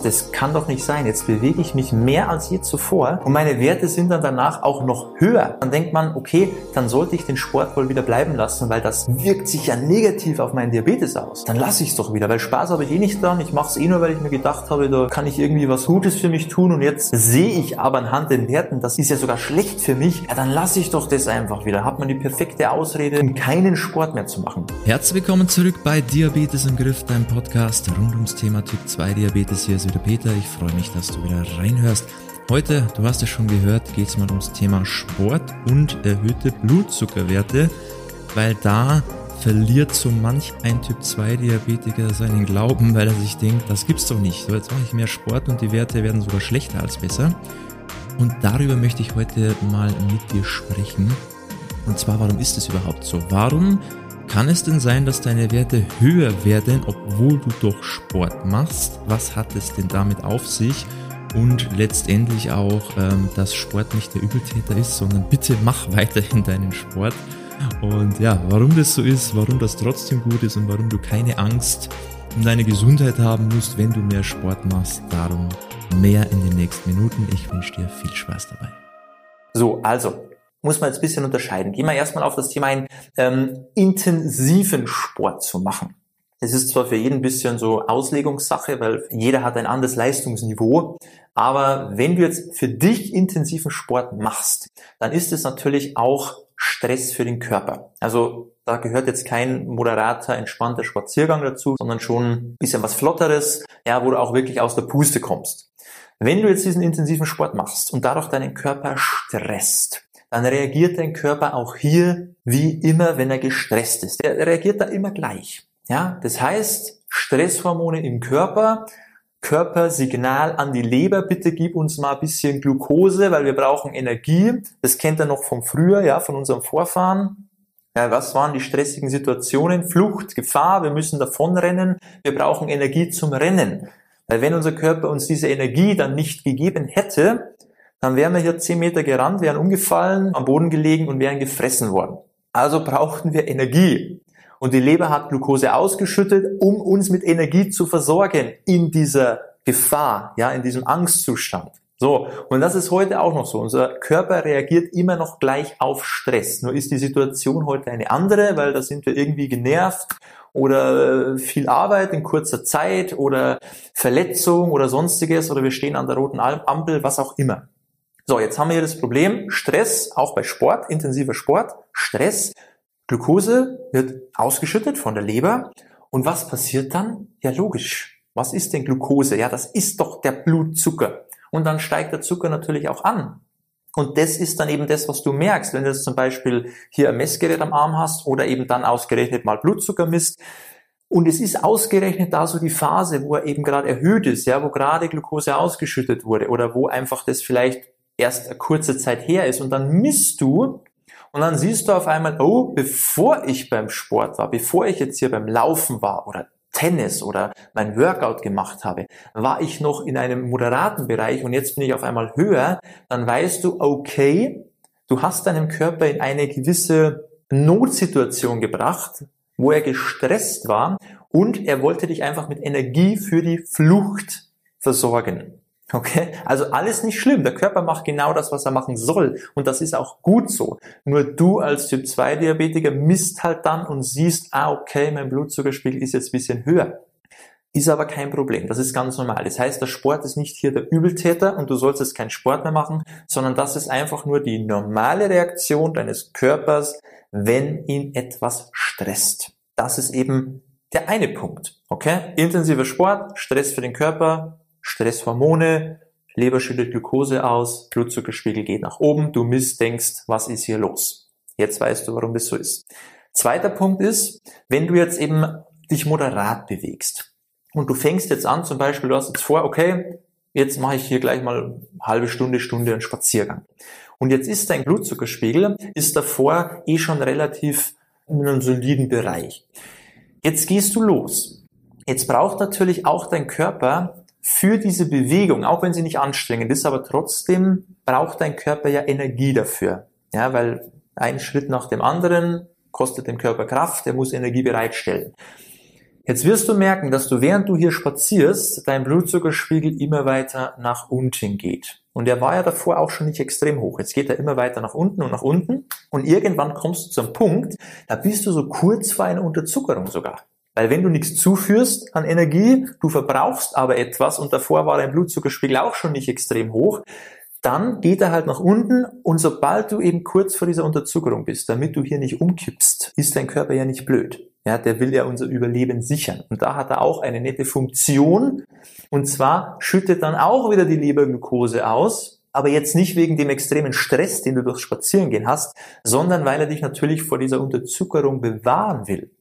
Das kann doch nicht sein. Jetzt bewege ich mich mehr als je zuvor und meine Werte sind dann danach auch noch höher. Dann denkt man, okay, dann sollte ich den Sport wohl wieder bleiben lassen, weil das wirkt sich ja negativ auf meinen Diabetes aus. Dann lasse ich es doch wieder, weil Spaß habe ich eh nicht dran. Ich mache es eh nur, weil ich mir gedacht habe, da kann ich irgendwie was Gutes für mich tun und jetzt sehe ich aber anhand den Werten, das ist ja sogar schlecht für mich. Ja, dann lasse ich doch das einfach wieder. Hat man die perfekte Ausrede, um keinen Sport mehr zu machen. Herzlich willkommen zurück bei Diabetes im Griff, dein Podcast rund ums Thema Typ 2 Diabetes. Hier ist wieder Peter. Ich freue mich, dass du wieder reinhörst. Heute, du hast es schon gehört, geht es mal ums Thema Sport und erhöhte Blutzuckerwerte, weil da verliert so manch ein Typ 2 Diabetiker seinen Glauben, weil er sich denkt, das gibt's doch nicht. So, jetzt mache ich mehr Sport und die Werte werden sogar schlechter als besser. Und darüber möchte ich heute mal mit dir sprechen. Und zwar, warum ist es überhaupt so? Warum kann es denn sein, dass deine Werte höher werden, obwohl du doch Sport machst? Was hat es denn damit auf sich? Und letztendlich auch, ähm, dass Sport nicht der Übeltäter ist, sondern bitte mach weiterhin deinen Sport. Und ja, warum das so ist, warum das trotzdem gut ist und warum du keine Angst um deine Gesundheit haben musst, wenn du mehr Sport machst, darum mehr in den nächsten Minuten. Ich wünsche dir viel Spaß dabei. So, also muss man jetzt ein bisschen unterscheiden. Gehen wir erstmal auf das Thema ein, ähm, intensiven Sport zu machen. Es ist zwar für jeden ein bisschen so Auslegungssache, weil jeder hat ein anderes Leistungsniveau, aber wenn du jetzt für dich intensiven Sport machst, dann ist es natürlich auch Stress für den Körper. Also da gehört jetzt kein moderater, entspannter Spaziergang dazu, sondern schon ein bisschen was Flotteres, ja, wo du auch wirklich aus der Puste kommst. Wenn du jetzt diesen intensiven Sport machst und dadurch deinen Körper stresst, dann reagiert dein Körper auch hier wie immer, wenn er gestresst ist. Er reagiert da immer gleich. Ja, das heißt, Stresshormone im Körper, Körpersignal an die Leber, bitte gib uns mal ein bisschen Glucose, weil wir brauchen Energie. Das kennt er noch vom früher, ja, von unserem Vorfahren. Ja, was waren die stressigen Situationen? Flucht, Gefahr, wir müssen davonrennen, wir brauchen Energie zum Rennen. Weil wenn unser Körper uns diese Energie dann nicht gegeben hätte, dann wären wir hier zehn Meter gerannt, wären umgefallen, am Boden gelegen und wären gefressen worden. Also brauchten wir Energie. Und die Leber hat Glucose ausgeschüttet, um uns mit Energie zu versorgen in dieser Gefahr, ja, in diesem Angstzustand. So, und das ist heute auch noch so. Unser Körper reagiert immer noch gleich auf Stress. Nur ist die Situation heute eine andere, weil da sind wir irgendwie genervt oder äh, viel Arbeit in kurzer Zeit oder Verletzung oder sonstiges oder wir stehen an der roten Ampel, was auch immer. So, jetzt haben wir hier das Problem, Stress, auch bei Sport, intensiver Sport, Stress, Glucose wird ausgeschüttet von der Leber. Und was passiert dann? Ja, logisch. Was ist denn Glucose? Ja, das ist doch der Blutzucker. Und dann steigt der Zucker natürlich auch an. Und das ist dann eben das, was du merkst, wenn du jetzt zum Beispiel hier ein Messgerät am Arm hast oder eben dann ausgerechnet mal Blutzucker misst. Und es ist ausgerechnet da so die Phase, wo er eben gerade erhöht ist, ja, wo gerade Glucose ausgeschüttet wurde oder wo einfach das vielleicht erst eine kurze Zeit her ist und dann misst du und dann siehst du auf einmal, oh, bevor ich beim Sport war, bevor ich jetzt hier beim Laufen war oder Tennis oder mein Workout gemacht habe, war ich noch in einem moderaten Bereich und jetzt bin ich auf einmal höher, dann weißt du, okay, du hast deinem Körper in eine gewisse Notsituation gebracht, wo er gestresst war und er wollte dich einfach mit Energie für die Flucht versorgen. Okay, also alles nicht schlimm. Der Körper macht genau das, was er machen soll. Und das ist auch gut so. Nur du als Typ 2 Diabetiker misst halt dann und siehst, ah, okay, mein Blutzuckerspiegel ist jetzt bisschen höher. Ist aber kein Problem. Das ist ganz normal. Das heißt, der Sport ist nicht hier der Übeltäter und du sollst jetzt keinen Sport mehr machen, sondern das ist einfach nur die normale Reaktion deines Körpers, wenn ihn etwas stresst. Das ist eben der eine Punkt. Okay? Intensiver Sport, Stress für den Körper, Stresshormone, Leber schüttet Glucose aus, Blutzuckerspiegel geht nach oben, du misst, denkst, was ist hier los? Jetzt weißt du, warum das so ist. Zweiter Punkt ist, wenn du jetzt eben dich moderat bewegst und du fängst jetzt an, zum Beispiel, du hast jetzt vor, okay, jetzt mache ich hier gleich mal halbe Stunde, Stunde einen Spaziergang. Und jetzt ist dein Blutzuckerspiegel, ist davor eh schon relativ in einem soliden Bereich. Jetzt gehst du los. Jetzt braucht natürlich auch dein Körper für diese Bewegung, auch wenn sie nicht anstrengend ist, aber trotzdem braucht dein Körper ja Energie dafür. Ja, weil ein Schritt nach dem anderen kostet dem Körper Kraft, er muss Energie bereitstellen. Jetzt wirst du merken, dass du während du hier spazierst, dein Blutzuckerspiegel immer weiter nach unten geht. Und der war ja davor auch schon nicht extrem hoch. Jetzt geht er immer weiter nach unten und nach unten. Und irgendwann kommst du zum Punkt, da bist du so kurz vor einer Unterzuckerung sogar. Weil wenn du nichts zuführst an Energie, du verbrauchst aber etwas und davor war dein Blutzuckerspiegel auch schon nicht extrem hoch, dann geht er halt nach unten und sobald du eben kurz vor dieser Unterzuckerung bist, damit du hier nicht umkippst, ist dein Körper ja nicht blöd. Ja, der will ja unser Überleben sichern. Und da hat er auch eine nette Funktion. Und zwar schüttet dann auch wieder die Leberglucose aus, aber jetzt nicht wegen dem extremen Stress, den du durchs Spazierengehen hast, sondern weil er dich natürlich vor dieser Unterzuckerung bewahren will.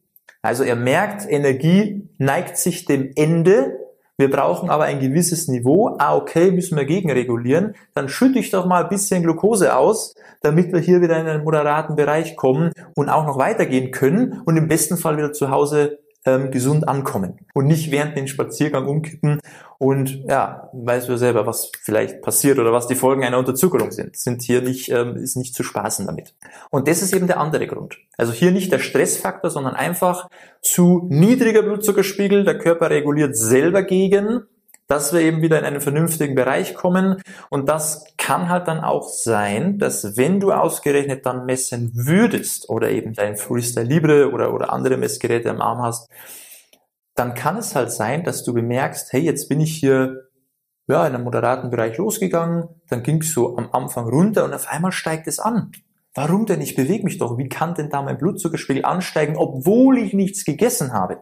Also er merkt, Energie neigt sich dem Ende wir brauchen aber ein gewisses Niveau. Ah, okay, müssen wir gegenregulieren. Dann schütte ich doch mal ein bisschen Glucose aus, damit wir hier wieder in einen moderaten Bereich kommen und auch noch weitergehen können und im besten Fall wieder zu Hause ähm, gesund ankommen und nicht während den Spaziergang umkippen und ja, weißt du selber, was vielleicht passiert oder was die Folgen einer Unterzuckerung sind. Sind hier nicht, ähm, ist nicht zu spaßen damit. Und das ist eben der andere Grund. Also hier nicht der Stressfaktor, sondern einfach zu niedriger Blutzuckerspiegel. Der Körper reguliert selber gegen dass wir eben wieder in einen vernünftigen Bereich kommen. Und das kann halt dann auch sein, dass wenn du ausgerechnet dann messen würdest oder eben dein Freestyle Libre oder, oder andere Messgeräte am Arm hast, dann kann es halt sein, dass du bemerkst, hey, jetzt bin ich hier ja, in einem moderaten Bereich losgegangen, dann ging es so am Anfang runter und auf einmal steigt es an. Warum denn? Ich bewege mich doch. Wie kann denn da mein Blutzuckerspiegel ansteigen, obwohl ich nichts gegessen habe?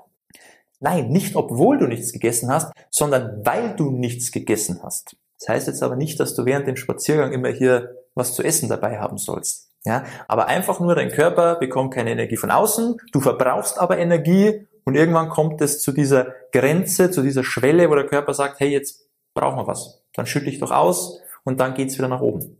Nein, nicht obwohl du nichts gegessen hast, sondern weil du nichts gegessen hast. Das heißt jetzt aber nicht, dass du während dem Spaziergang immer hier was zu essen dabei haben sollst. Ja, aber einfach nur dein Körper bekommt keine Energie von außen, du verbrauchst aber Energie und irgendwann kommt es zu dieser Grenze, zu dieser Schwelle, wo der Körper sagt, hey, jetzt brauchen wir was. Dann schüttel ich doch aus und dann geht's wieder nach oben.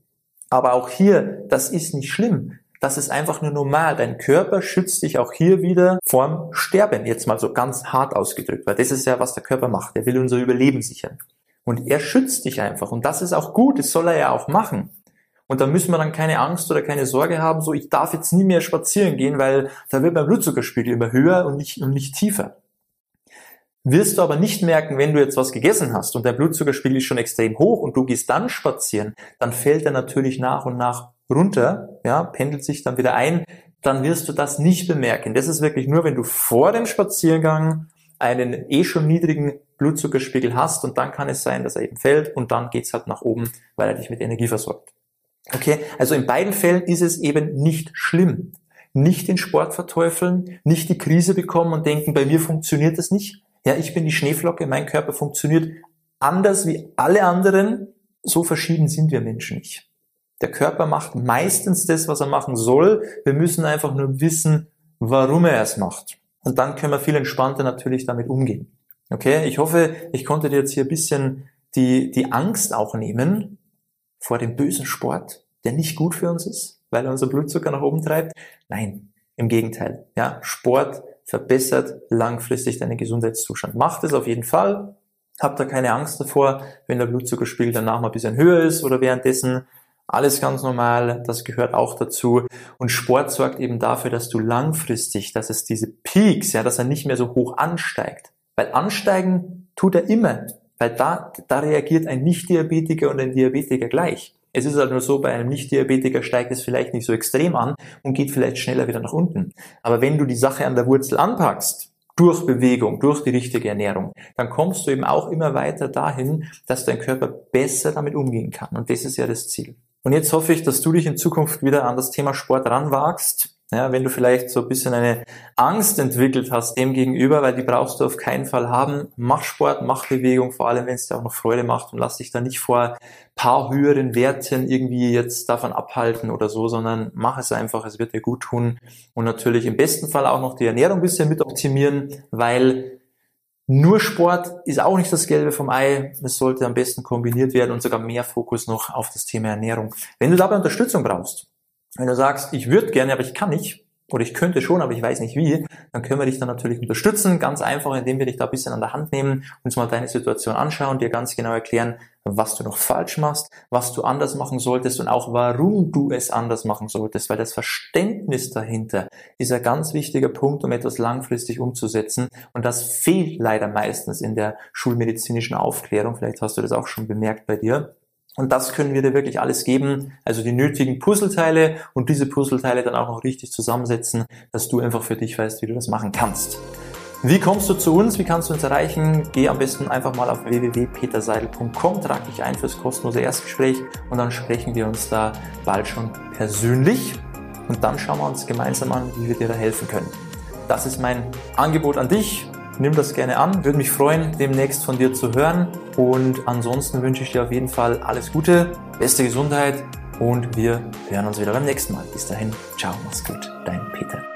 Aber auch hier, das ist nicht schlimm. Das ist einfach nur normal. Dein Körper schützt dich auch hier wieder vorm Sterben, jetzt mal so ganz hart ausgedrückt, weil das ist ja, was der Körper macht. Er will unser Überleben sichern. Und er schützt dich einfach. Und das ist auch gut. Das soll er ja auch machen. Und da müssen wir dann keine Angst oder keine Sorge haben, so ich darf jetzt nie mehr spazieren gehen, weil da wird mein Blutzuckerspiegel immer höher und nicht, und nicht tiefer. Wirst du aber nicht merken, wenn du jetzt was gegessen hast und der Blutzuckerspiegel ist schon extrem hoch und du gehst dann spazieren, dann fällt er natürlich nach und nach runter, ja, pendelt sich dann wieder ein, dann wirst du das nicht bemerken. Das ist wirklich nur, wenn du vor dem Spaziergang einen eh schon niedrigen Blutzuckerspiegel hast und dann kann es sein, dass er eben fällt und dann geht's halt nach oben, weil er dich mit Energie versorgt. Okay, also in beiden Fällen ist es eben nicht schlimm. Nicht den Sport verteufeln, nicht die Krise bekommen und denken, bei mir funktioniert das nicht. Ja, ich bin die Schneeflocke, mein Körper funktioniert anders wie alle anderen. So verschieden sind wir Menschen nicht. Der Körper macht meistens das, was er machen soll. Wir müssen einfach nur wissen, warum er es macht. Und dann können wir viel entspannter natürlich damit umgehen. Okay, ich hoffe, ich konnte dir jetzt hier ein bisschen die, die Angst auch nehmen vor dem bösen Sport, der nicht gut für uns ist, weil er unser Blutzucker nach oben treibt. Nein, im Gegenteil. Ja, Sport verbessert langfristig deinen Gesundheitszustand. Macht es auf jeden Fall. Habt da keine Angst davor, wenn der Blutzuckerspiegel danach mal ein bisschen höher ist oder währenddessen alles ganz normal, das gehört auch dazu. Und Sport sorgt eben dafür, dass du langfristig, dass es diese Peaks, ja, dass er nicht mehr so hoch ansteigt. Weil ansteigen tut er immer. Weil da, da reagiert ein Nicht-Diabetiker und ein Diabetiker gleich. Es ist halt nur so, bei einem Nicht-Diabetiker steigt es vielleicht nicht so extrem an und geht vielleicht schneller wieder nach unten. Aber wenn du die Sache an der Wurzel anpackst, durch Bewegung, durch die richtige Ernährung, dann kommst du eben auch immer weiter dahin, dass dein Körper besser damit umgehen kann. Und das ist ja das Ziel. Und jetzt hoffe ich, dass du dich in Zukunft wieder an das Thema Sport ranwagst. Ja, wenn du vielleicht so ein bisschen eine Angst entwickelt hast dem gegenüber, weil die brauchst du auf keinen Fall haben. Mach Sport, mach Bewegung, vor allem wenn es dir auch noch Freude macht und lass dich da nicht vor paar höheren Werten irgendwie jetzt davon abhalten oder so, sondern mach es einfach, es wird dir gut tun und natürlich im besten Fall auch noch die Ernährung ein bisschen mit optimieren, weil nur Sport ist auch nicht das Gelbe vom Ei. Es sollte am besten kombiniert werden und sogar mehr Fokus noch auf das Thema Ernährung. Wenn du dabei Unterstützung brauchst, wenn du sagst, ich würde gerne, aber ich kann nicht, oder ich könnte schon, aber ich weiß nicht wie, dann können wir dich dann natürlich unterstützen. Ganz einfach, indem wir dich da ein bisschen an der Hand nehmen, uns mal deine Situation anschauen, dir ganz genau erklären, was du noch falsch machst, was du anders machen solltest und auch warum du es anders machen solltest, weil das Verständnis dahinter ist ein ganz wichtiger Punkt, um etwas langfristig umzusetzen und das fehlt leider meistens in der schulmedizinischen Aufklärung. Vielleicht hast du das auch schon bemerkt bei dir. Und das können wir dir wirklich alles geben, also die nötigen Puzzleteile und diese Puzzleteile dann auch noch richtig zusammensetzen, dass du einfach für dich weißt, wie du das machen kannst. Wie kommst du zu uns? Wie kannst du uns erreichen? Geh am besten einfach mal auf www.peterseidel.com, trag dich ein fürs kostenlose Erstgespräch und dann sprechen wir uns da bald schon persönlich und dann schauen wir uns gemeinsam an, wie wir dir da helfen können. Das ist mein Angebot an dich nimm das gerne an. Würde mich freuen, demnächst von dir zu hören. Und ansonsten wünsche ich dir auf jeden Fall alles Gute, beste Gesundheit und wir hören uns wieder beim nächsten Mal. Bis dahin, ciao, mach's gut, dein Peter.